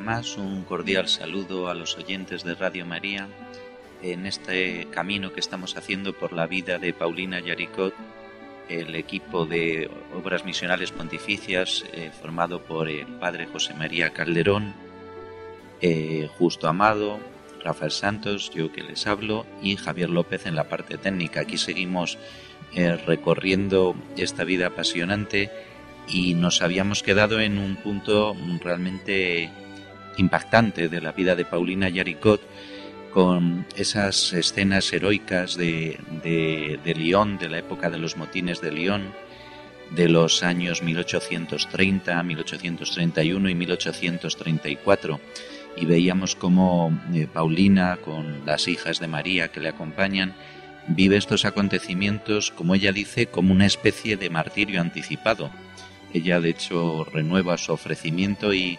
Más un cordial saludo a los oyentes de Radio María en este camino que estamos haciendo por la vida de Paulina Yaricot, el equipo de Obras Misionales Pontificias eh, formado por el padre José María Calderón, eh, Justo Amado, Rafael Santos, yo que les hablo, y Javier López en la parte técnica. Aquí seguimos eh, recorriendo esta vida apasionante y nos habíamos quedado en un punto realmente impactante de la vida de Paulina Yaricot con esas escenas heroicas de, de, Lyon, de la época de los motines de Lyon, de los años 1830, 1831 y 1834. Y veíamos cómo eh, Paulina, con las hijas de María que le acompañan, vive estos acontecimientos, como ella dice, como una especie de martirio anticipado. Ella, de hecho, renueva su ofrecimiento y,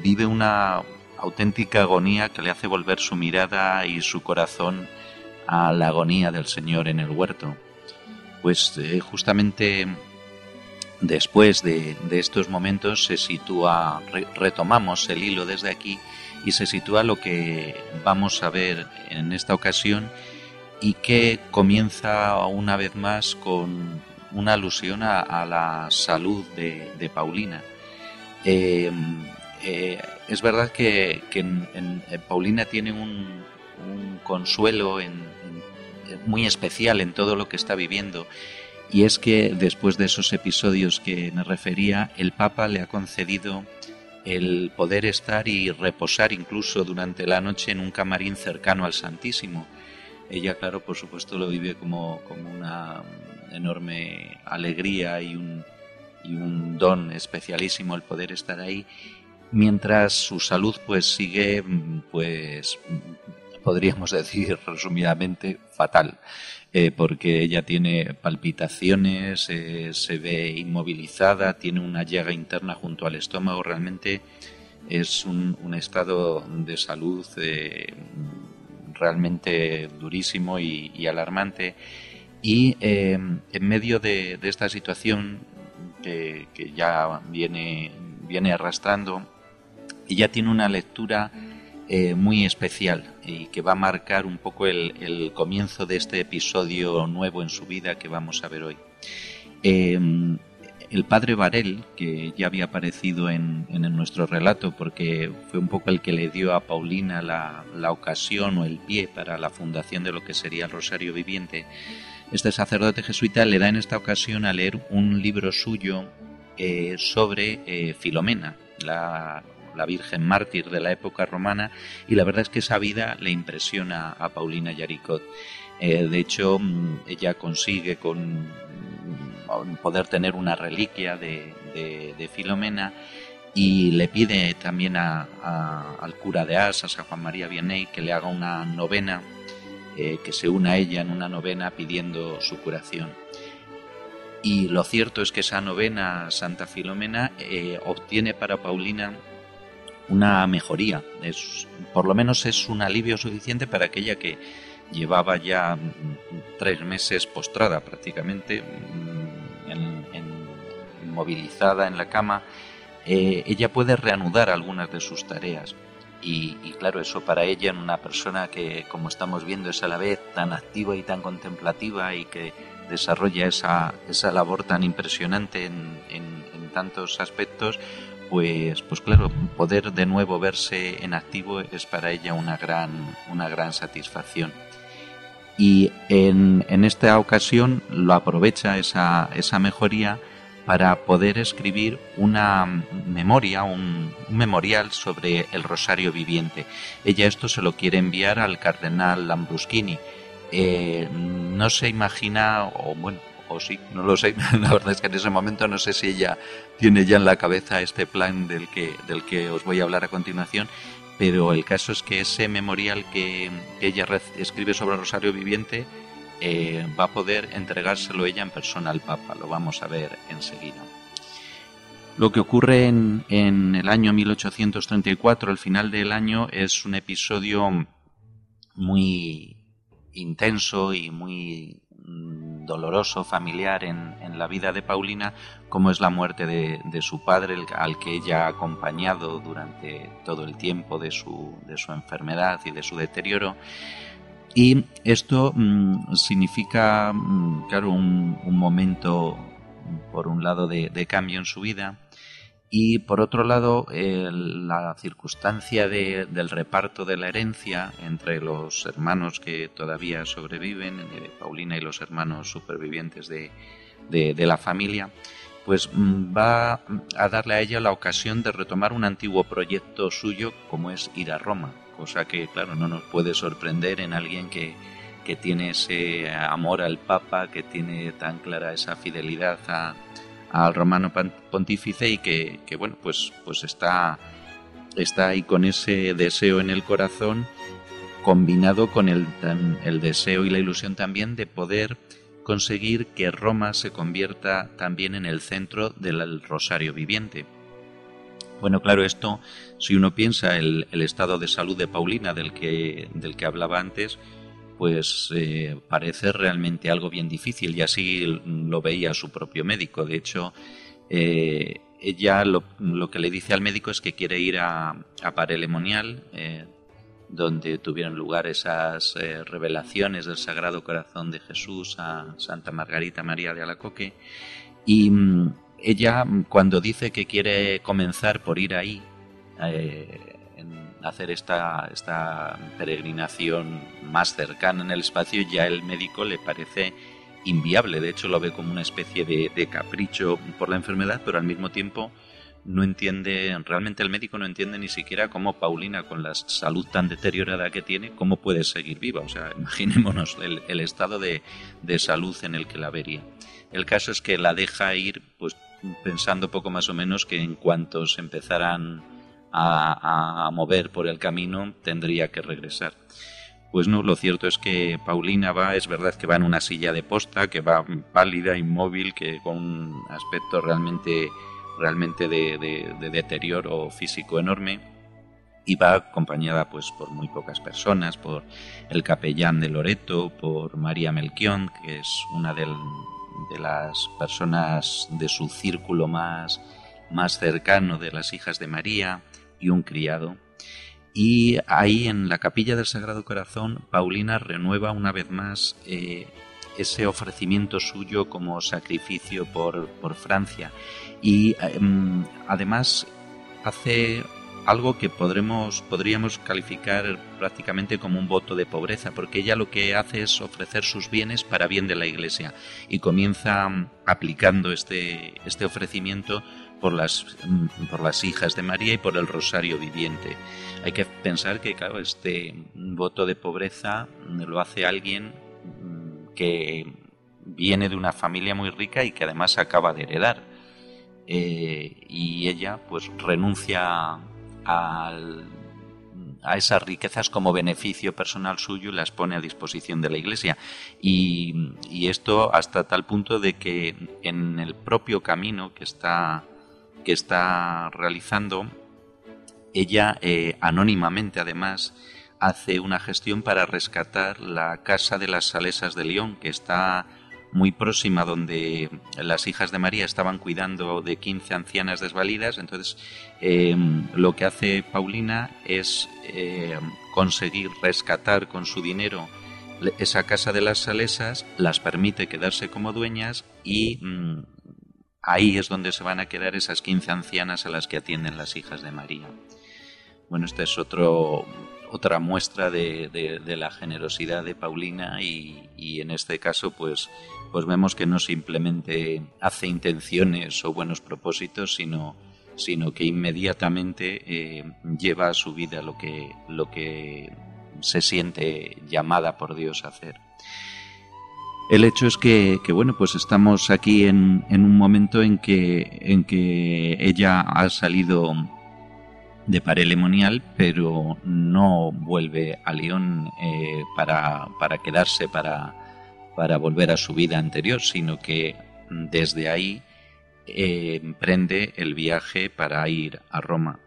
vive una auténtica agonía que le hace volver su mirada y su corazón a la agonía del Señor en el huerto. Pues eh, justamente después de, estos momentos se sitúa, retomamos el hilo desde aquí y se sitúa lo que vamos a ver en esta ocasión y que comienza una vez más con una alusión a, la salud de Paulina. Eh, eh, es verdad que, en, Paulina tiene un, consuelo muy especial en todo lo que está viviendo y es que después de esos episodios que me refería, el Papa le ha concedido el poder estar y reposar incluso durante la noche en un camarín cercano al Santísimo. Ella, claro, por supuesto lo vive como, como una enorme alegría y un, y un don especialísimo el poder estar ahí, mientras su salud pues sigue pues podríamos decir resumidamente fatal. Eh, porque ella tiene palpitaciones, eh, se ve inmovilizada, tiene una llaga interna junto al estómago, realmente es un, estado de salud eh, realmente durísimo y, alarmante. Y en medio de, esta situación que, ya viene, viene arrastrando, ella tiene una lectura eh, muy especial y que va a marcar un poco el, comienzo de este episodio nuevo en su vida que vamos a ver hoy. Em, el padre Varel, que ya había aparecido en, nuestro relato porque fue un poco el que le dio a Paulina la, ocasión o el pie para la fundación de lo que sería el Rosario Viviente, este sacerdote jesuita le da en esta ocasión a leer un libro suyo eh, sobre eh, Filomena, la, Virgen mártir de la época romana, y la verdad es que esa vida le impresiona a Paulina Yaricot. Eh, de hecho, mm, ella consigue con poder tener una reliquia de, Filomena y le pide también al cura de As, a San Juan María Vianney, que le haga una novena eh, que se una a ella en una novena pidiendo su curación. Y lo cierto es que esa novena Santa Filomena eh, obtiene para Paulina una mejoría, es, por lo menos es un alivio suficiente para aquella que llevaba ya mm, tres meses postrada prácticamente, mm, inmovilizada en la cama, eh, ella puede reanudar algunas de sus tareas. Y, claro, eso para ella, en una persona que, como estamos viendo, es a la vez tan activa y tan contemplativa y que desarrolla esa, esa labor tan impresionante en, en, tantos aspectos, pues, pues claro, poder de nuevo verse en activo es para ella una gran, una gran satisfacción. Y en, en esta ocasión lo aprovecha esa, esa mejoría para poder escribir una memoria, un, memorial sobre el Rosario Viviente. Ella esto se lo quiere enviar al cardenal Lambruschini. Eh, no se imagina, o bueno, o sí, no lo sé. La verdad es que en ese momento no sé si ella tiene ya en la cabeza este plan del que, del que os voy a hablar a continuación, pero el caso es que ese memorial que, ella escribe sobre Rosario Viviente eh, va a poder entregárselo ella en persona al Papa, lo vamos a ver enseguida. Lo que ocurre en, en el año 1834, al final del año, es un episodio muy intenso y muy mm, doloroso, familiar en, la vida de Paulina, como es la muerte de, su padre, al que ella ha acompañado durante todo el tiempo de su, de su enfermedad y de su deterioro. Y esto mm, significa, mm, claro, un, momento, por un lado, de cambio en su vida, y por otro lado, la circunstancia del reparto de la herencia entre los hermanos que todavía sobreviven, eh, Paulina y los hermanos supervivientes de, la familia, pues mm, va a darle a ella la ocasión de retomar un antiguo proyecto suyo como es ir a Roma, cosa que claro no nos puede sorprender en alguien que, que tiene ese amor al Papa, que tiene tan clara esa fidelidad al romano pontífice y que, bueno, pues, pues está, está ahí con ese deseo en el corazón combinado con el, el deseo y la ilusión también de poder conseguir que Roma se convierta también en el centro del rosario viviente. Bueno, claro, esto, si uno piensa el, el estado de salud de Paulina del que, del que hablaba antes, pues eh, parece realmente algo bien difícil y así lo veía su propio médico. De hecho, eh, ella lo, que le dice al médico es que quiere ir a, a Parelemonial, eh, donde tuvieron lugar esas revelaciones del Sagrado Corazón de Jesús a Santa Margarita María de Alacoque. Y mm, ella, cuando dice que quiere comenzar por ir ahí, hacer esta, esta peregrinación más cercana en el espacio, ya el médico le parece inviable. De hecho, lo ve como una especie de, capricho por la enfermedad, pero al mismo tiempo no entiende, realmente el médico no entiende ni siquiera cómo Paulina, con la salud tan deteriorada que tiene, cómo puede seguir viva. O sea, imaginémonos el, estado de, de, salud en el que la vería. El caso es que la deja ir, pues pensando poco más o menos que en cuanto se empezaran a, mover por el camino, tendría que regresar. Pues no, lo cierto es que Paulina va, es verdad que va en una silla de posta, que va pálida, inmóvil, que con un aspecto realmente, realmente de, deterioro físico enorme, y va acompañada pues por muy pocas personas, por el capellán de Loreto, por María Melquión, que es una de las personas de su círculo más, más cercano de las hijas de María, y un criado. Y ahí en la capilla del Sagrado Corazón, Paulina renueva una vez más eh, ese ofrecimiento suyo como sacrificio por, Francia. Y em, además hace algo que podremos, podríamos calificar prácticamente como un voto de pobreza, porque ella lo que hace es ofrecer sus bienes para bien de la Iglesia y comienza mm, aplicando este, este ofrecimiento por las, mm, por las hijas de María y por el rosario viviente. Hay que pensar que, claro, este voto de pobreza lo hace alguien mm, que viene de una familia muy rica y que además acaba de heredar. Eh, y ella pues renuncia a esas riquezas como beneficio personal suyo y las pone a disposición de la Iglesia. Y, esto hasta tal punto de que en el propio camino que está que está realizando, ella eh, anónimamente además hace una gestión para rescatar la casa de las Salesas de León, que está muy próxima donde las hijas de María estaban cuidando de 15 ancianas desvalidas. Entonces, em, lo que hace Paulina es em, conseguir rescatar con su dinero esa casa de las Salesas, las permite quedarse como dueñas y mm, Ahí es donde se van a quedar esas 15 ancianas a las que atienden las hijas de María. Bueno, esta es otro, otra muestra de, la generosidad de Paulina y, en este caso pues, pues vemos que no simplemente hace intenciones o buenos propósitos, sino, que inmediatamente eh, lleva a su vida lo que, se siente llamada por Dios a hacer. El hecho es que, bueno, pues estamos aquí en, un momento en que ella ha salido de parelemonial, pero no vuelve a León eh, para, para, quedarse, para, para volver a su vida anterior, sino que desde ahí eh, emprende el viaje para ir a Roma.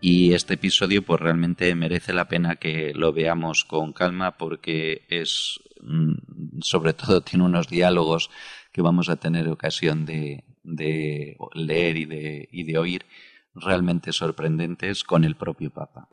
Y este episodio pues realmente merece la pena que lo veamos con calma porque es mm, sobre todo tiene unos diálogos que vamos a tener ocasión de, de leer y de, y de oír realmente sorprendentes con el propio Papa.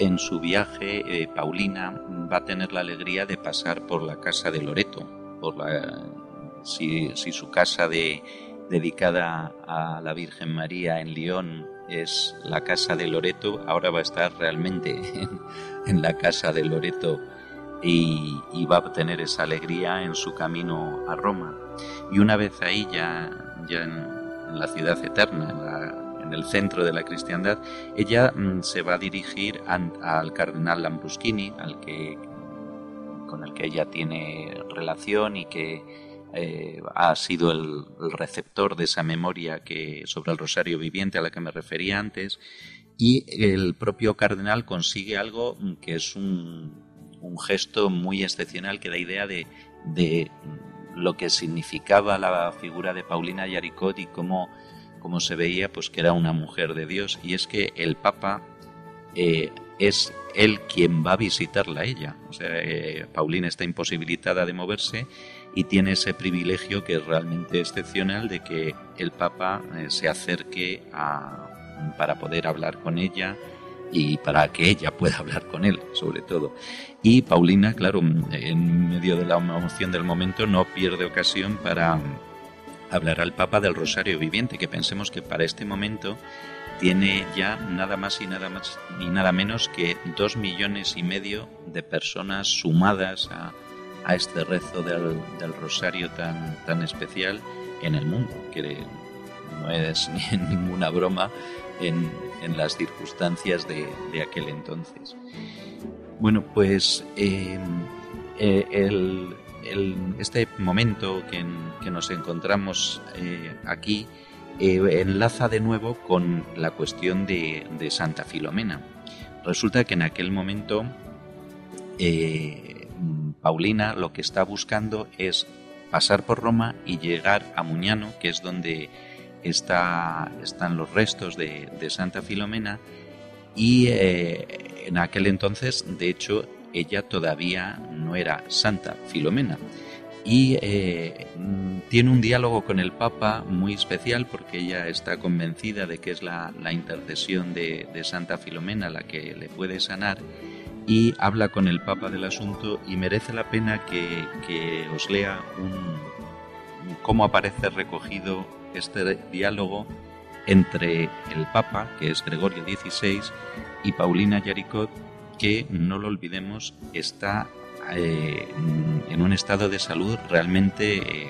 En su viaje eh, Paulina va a tener la alegría de pasar por la casa de Loreto, por la, si, su casa de, dedicada a la Virgen María en León es la casa de Loreto, ahora va a estar realmente en, la casa de Loreto y, va a tener esa alegría en su camino a Roma. Y una vez ahí ya, ya en, la ciudad eterna, en la en el centro de la cristiandad, ella mm, se va a dirigir al cardenal Lambruschini, al que, con el que ella tiene relación y que eh, ha sido el, receptor de esa memoria que sobre el rosario viviente a la que me refería antes. Y el propio cardenal consigue algo que es un, gesto muy excepcional que da idea de, de, lo que significaba la figura de Paulina Yaricot y cómo como se veía, pues que era una mujer de Dios. Y es que el Papa eh, es él quien va a visitarla a ella. O sea, eh, Paulina está imposibilitada de moverse y tiene ese privilegio que es realmente excepcional de que el Papa eh, se acerque a, para poder hablar con ella y para que ella pueda hablar con él, sobre todo. Y Paulina, claro, en medio de la emoción del momento, no pierde ocasión para hablará el Papa del Rosario Viviente, que pensemos que para este momento tiene ya nada más y nada más y nada menos que dos millones y medio de personas sumadas a, este rezo del, Rosario tan, tan especial en el mundo, que no es ni ninguna broma en, las circunstancias de, aquel entonces. Bueno, pues eh, eh, el, este momento que, nos encontramos eh, aquí eh, enlaza de nuevo con la cuestión de, Santa Filomena. Resulta que en aquel momento eh, Paulina lo que está buscando es pasar por Roma y llegar a Muñano, que es donde está, están los restos de, de Santa Filomena, y en aquel entonces, de hecho, ella todavía era santa, Filomena. Y eh, tiene un diálogo con el Papa muy especial porque ella está convencida de que es la, intercesión de, Santa Filomena la que le puede sanar y habla con el Papa del asunto y merece la pena que, os lea cómo aparece recogido este diálogo entre el Papa, que es Gregorio XVI, y Paulina Yaricot, que, no lo olvidemos, está eh, en un estado de salud realmente eh,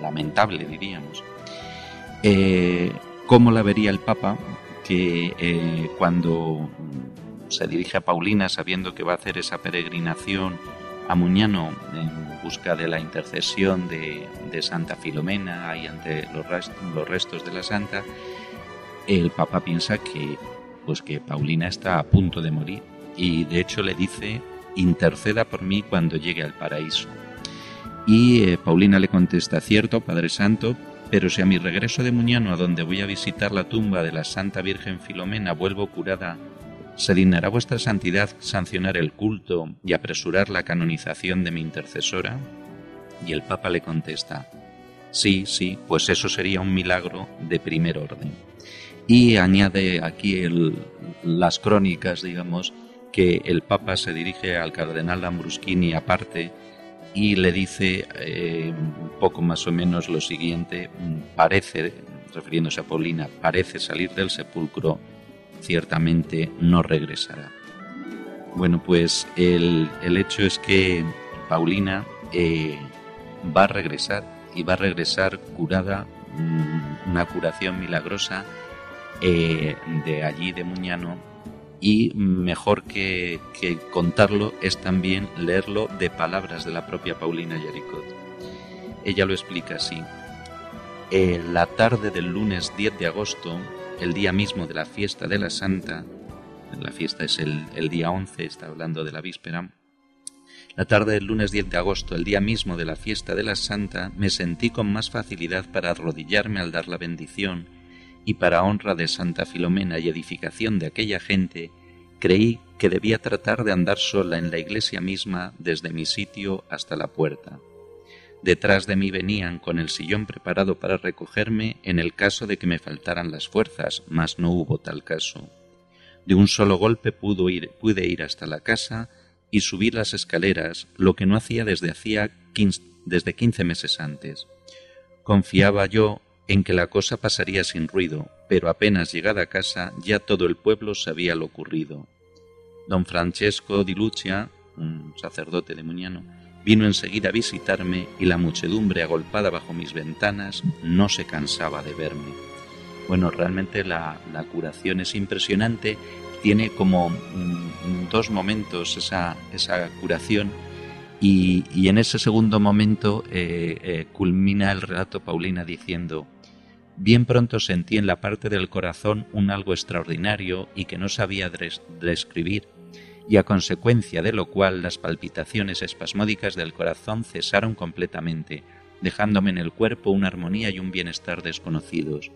lamentable, diríamos. Eh, ¿Cómo la vería el Papa? Que cuando se dirige a Paulina sabiendo que va a hacer esa peregrinación a Muñano en busca de la intercesión de, Santa Filomena ahí ante los, los restos de la Santa, el Papa piensa que pues que Paulina está a punto de morir y de hecho le dice, interceda por mí cuando llegue al paraíso. Y eh, Paulina le contesta, cierto, Padre Santo, pero si a mi regreso de Muñano, a donde voy a visitar la tumba de la Santa Virgen Filomena, vuelvo curada, ¿se dignará vuestra santidad sancionar el culto y apresurar la canonización de mi intercesora? Y el Papa le contesta, sí, sí, pues eso sería un milagro de primer orden. Y añade aquí las crónicas, digamos, que el Papa se dirige al cardenal Lambruschini aparte y le dice eh, poco más o menos lo siguiente, parece, refiriéndose a Paulina, parece salir del sepulcro, ciertamente no regresará. Bueno, pues el, hecho es que Paulina eh, va a regresar y va a regresar curada, mm, una curación milagrosa eh, de allí de Muñano y mejor que, contarlo es también leerlo de palabras de la propia Paulina Yaricot. Ella lo explica así. la tarde del lunes 10 de agosto, el día mismo de la fiesta de la Santa, la fiesta es el, el día 11, está hablando de la víspera, la tarde del lunes 10 de agosto, el día mismo de la fiesta de la Santa, me sentí con más facilidad para arrodillarme al dar la bendición y para honra de Santa Filomena y edificación de aquella gente, creí que debía tratar de andar sola en la iglesia misma desde mi sitio hasta la puerta. Detrás de mí venían con el sillón preparado para recogerme en el caso de que me faltaran las fuerzas, mas no hubo tal caso. De un solo golpe pude ir, hasta la casa y subir las escaleras, lo que no hacía desde hacía desde quince meses antes. Confiaba yo en que la cosa pasaría sin ruido, pero apenas llegada a casa ya todo el pueblo sabía lo ocurrido. Don Francesco di Lucia, un sacerdote de Muñano, vino enseguida a visitarme y la muchedumbre agolpada bajo mis ventanas no se cansaba de verme. Bueno, realmente la, curación es impresionante, tiene como mm, dos momentos esa, esa curación y, en ese segundo momento eh, eh, culmina el relato Paulina diciendo, bien pronto sentí en la parte del corazón un algo extraordinario y que no sabía describir, y a consecuencia de lo cual las palpitaciones espasmódicas del corazón cesaron completamente, dejándome en el cuerpo una armonía y un bienestar desconocidos.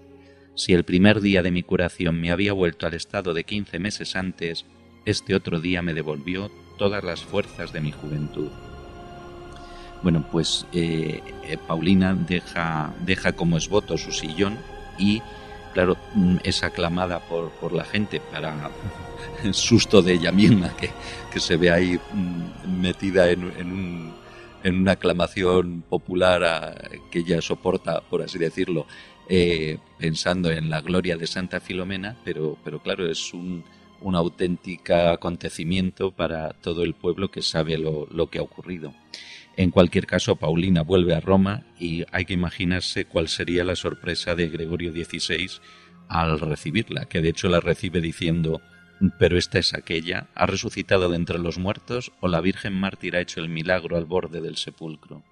Si el primer día de mi curación me había vuelto al estado de quince meses antes, este otro día me devolvió todas las fuerzas de mi juventud. Bueno, pues eh, eh, Paulina deja, deja como esboto su sillón y, claro, mm, es aclamada por, por la gente para susto de ella misma, que, que se ve ahí mm, metida en, en, un, en una aclamación popular que ella soporta, por así decirlo, eh, pensando en la gloria de Santa Filomena, pero, pero claro, es un, un auténtico acontecimiento para todo el pueblo que sabe lo, lo que ha ocurrido. En cualquier caso, Paulina vuelve a Roma y hay que imaginarse cuál sería la sorpresa de Gregorio XVI al recibirla, que de hecho la recibe diciendo pero esta es aquella, ¿ha resucitado de entre los muertos o la Virgen mártir ha hecho el milagro al borde del sepulcro?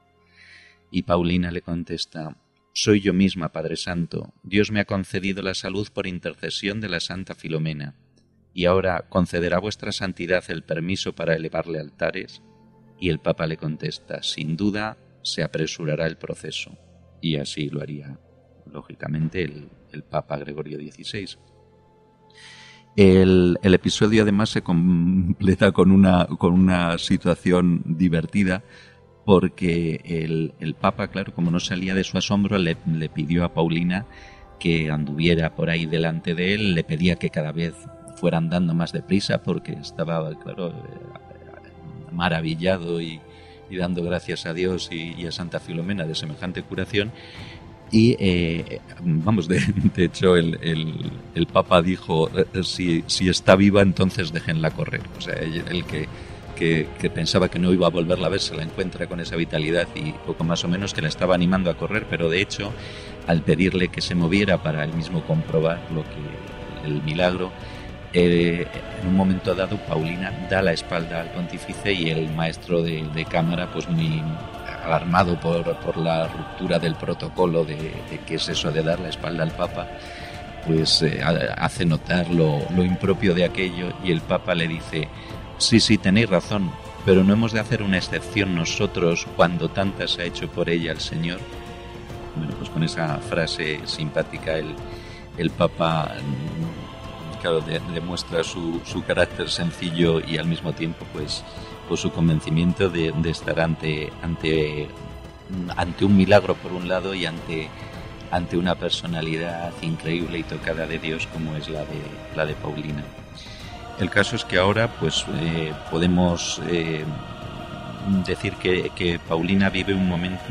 Y Paulina le contesta, soy yo misma, Padre Santo, Dios me ha concedido la salud por intercesión de la Santa Filomena, y ahora concederá vuestra santidad el permiso para elevarle altares. Y el Papa le contesta, sin duda se apresurará el proceso. Y así lo haría, lógicamente, el, Papa Gregorio XVI. El, episodio además se completa con una, con una situación divertida porque el, Papa, claro, como no salía de su asombro, le, pidió a Paulina que anduviera por ahí delante de él, le pedía que cada vez fuera andando más deprisa porque estaba, claro, maravillado y, dando gracias a Dios y, a Santa Filomena de semejante curación. Y eh, vamos, de, hecho, el, el, Papa dijo: eh, si, si, está viva, entonces déjenla correr. O sea, el, que, que, pensaba que no iba a volverla a ver se la encuentra con esa vitalidad y poco más o menos que la estaba animando a correr, pero de hecho, al pedirle que se moviera para él mismo comprobar lo que el milagro, eh, en un momento dado Paulina da la espalda al pontífice y el maestro de, cámara, pues muy alarmado por, la ruptura del protocolo de, de qué es eso de dar la espalda al Papa, pues eh, hace notar lo, impropio de aquello y el Papa le dice, sí, sí, tenéis razón, pero no hemos de hacer una excepción nosotros cuando tantas ha hecho por ella el Señor. Bueno, pues con esa frase simpática el, el Papa demuestra su, su, carácter sencillo y al mismo tiempo pues, pues su convencimiento de, estar ante, ante, ante un milagro por un lado y ante, ante una personalidad increíble y tocada de Dios como es la de, la de Paulina. El caso es que ahora pues eh, podemos eh, decir que, que, Paulina vive un momento,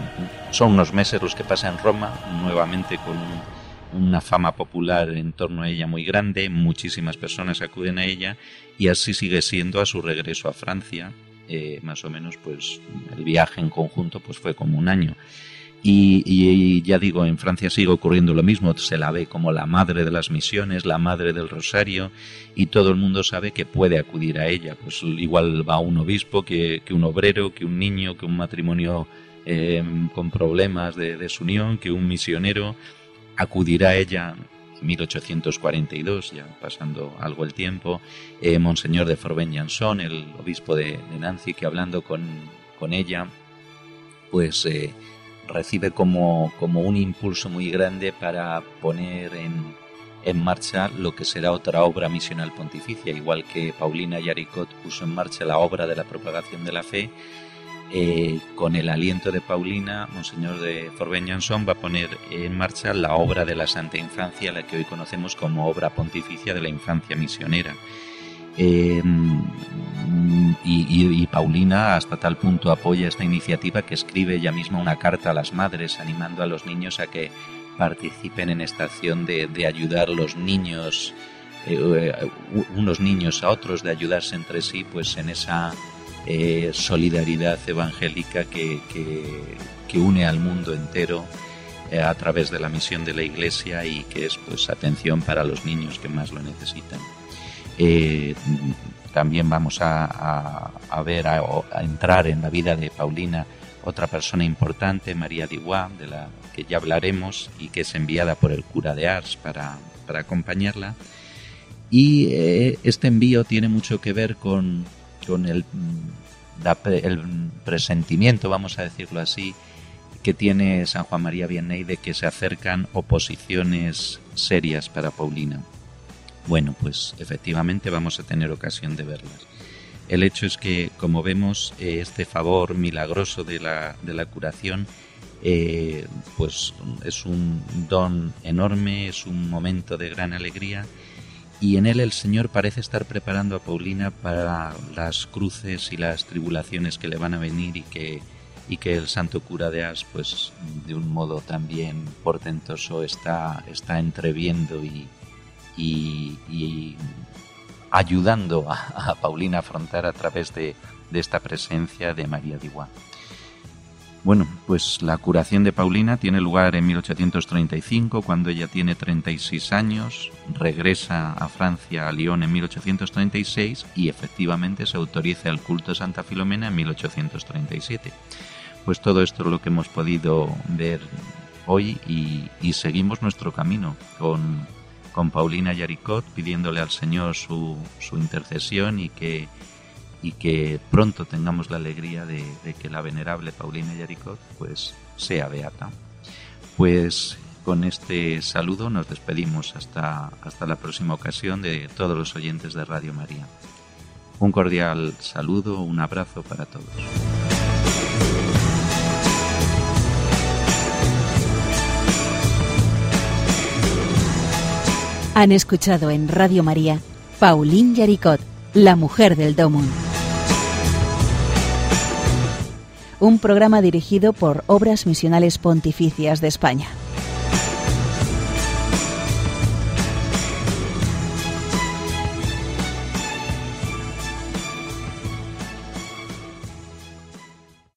son unos meses los que pasa en Roma, nuevamente con una fama popular en torno a ella muy grande, muchísimas personas acuden a ella y así sigue siendo a su regreso a Francia, eh, más o menos pues el viaje en conjunto pues fue como un año. Y, ya digo, en Francia sigue ocurriendo lo mismo, se la ve como la madre de las misiones, la madre del rosario, y todo el mundo sabe que puede acudir a ella. Pues igual va un obispo que, un obrero, que un niño, que un matrimonio eh, con problemas de desunión, que un misionero, acudirá a ella en 1842, ya pasando algo el tiempo, eh, Monseñor de Forben Jansson, el obispo de, Nancy, que hablando con, con ella, pues eh, recibe como, como un impulso muy grande para poner en, en marcha lo que será otra obra misional pontificia, igual que Paulina Yaricot puso en marcha la obra de la propagación de la fe, eh, con el aliento de Paulina, Monseñor de Forben-Jansson va a poner en marcha la obra de la Santa Infancia, la que hoy conocemos como obra pontificia de la infancia misionera. Eh, y, Paulina hasta tal punto apoya esta iniciativa que escribe ella misma una carta a las madres animando a los niños a que participen en esta acción de, ayudar a los niños, eh, unos niños a otros, de ayudarse entre sí, pues en esa eh, solidaridad evangélica que, une al mundo entero eh, a través de la misión de la Iglesia y que es pues atención para los niños que más lo necesitan. Eh, también vamos a, ver, a, entrar en la vida de Paulina otra persona importante, María Diguá, de la que ya hablaremos y que es enviada por el cura de Ars para acompañarla. Y este envío tiene mucho que ver con, con el, el presentimiento, vamos a decirlo así, que tiene San Juan María Vianney de que se acercan oposiciones serias para Paulina. Bueno, pues efectivamente vamos a tener ocasión de verlas. El hecho es que, como vemos, eh, este favor milagroso de la, de la curación, eh, pues es un don enorme, es un momento de gran alegría y en él el Señor parece estar preparando a Paulina para las cruces y las tribulaciones que le van a venir y que, y que el santo cura de As, pues de un modo también portentoso, está, está entreviendo y, y, ayudando a, Paulina a afrontar a través de, de esta presencia de María de bueno, pues la curación de Paulina tiene lugar en 1835, cuando ella tiene 36 años, regresa a Francia, a Lyon en 1836 y efectivamente se autoriza el culto de Santa Filomena en 1837. Pues todo esto es lo que hemos podido ver hoy y, seguimos nuestro camino con, con Paulina Yaricot pidiéndole al Señor su, su intercesión y que y que pronto tengamos la alegría de, que la venerable Paulina Yaricot pues sea beata. Pues con este saludo nos despedimos hasta, hasta la próxima ocasión de todos los oyentes de Radio María. Un cordial saludo, un abrazo para todos. Han escuchado en Radio María Paulín Yaricot, la mujer del un programa dirigido por Obras Misionales Pontificias de España.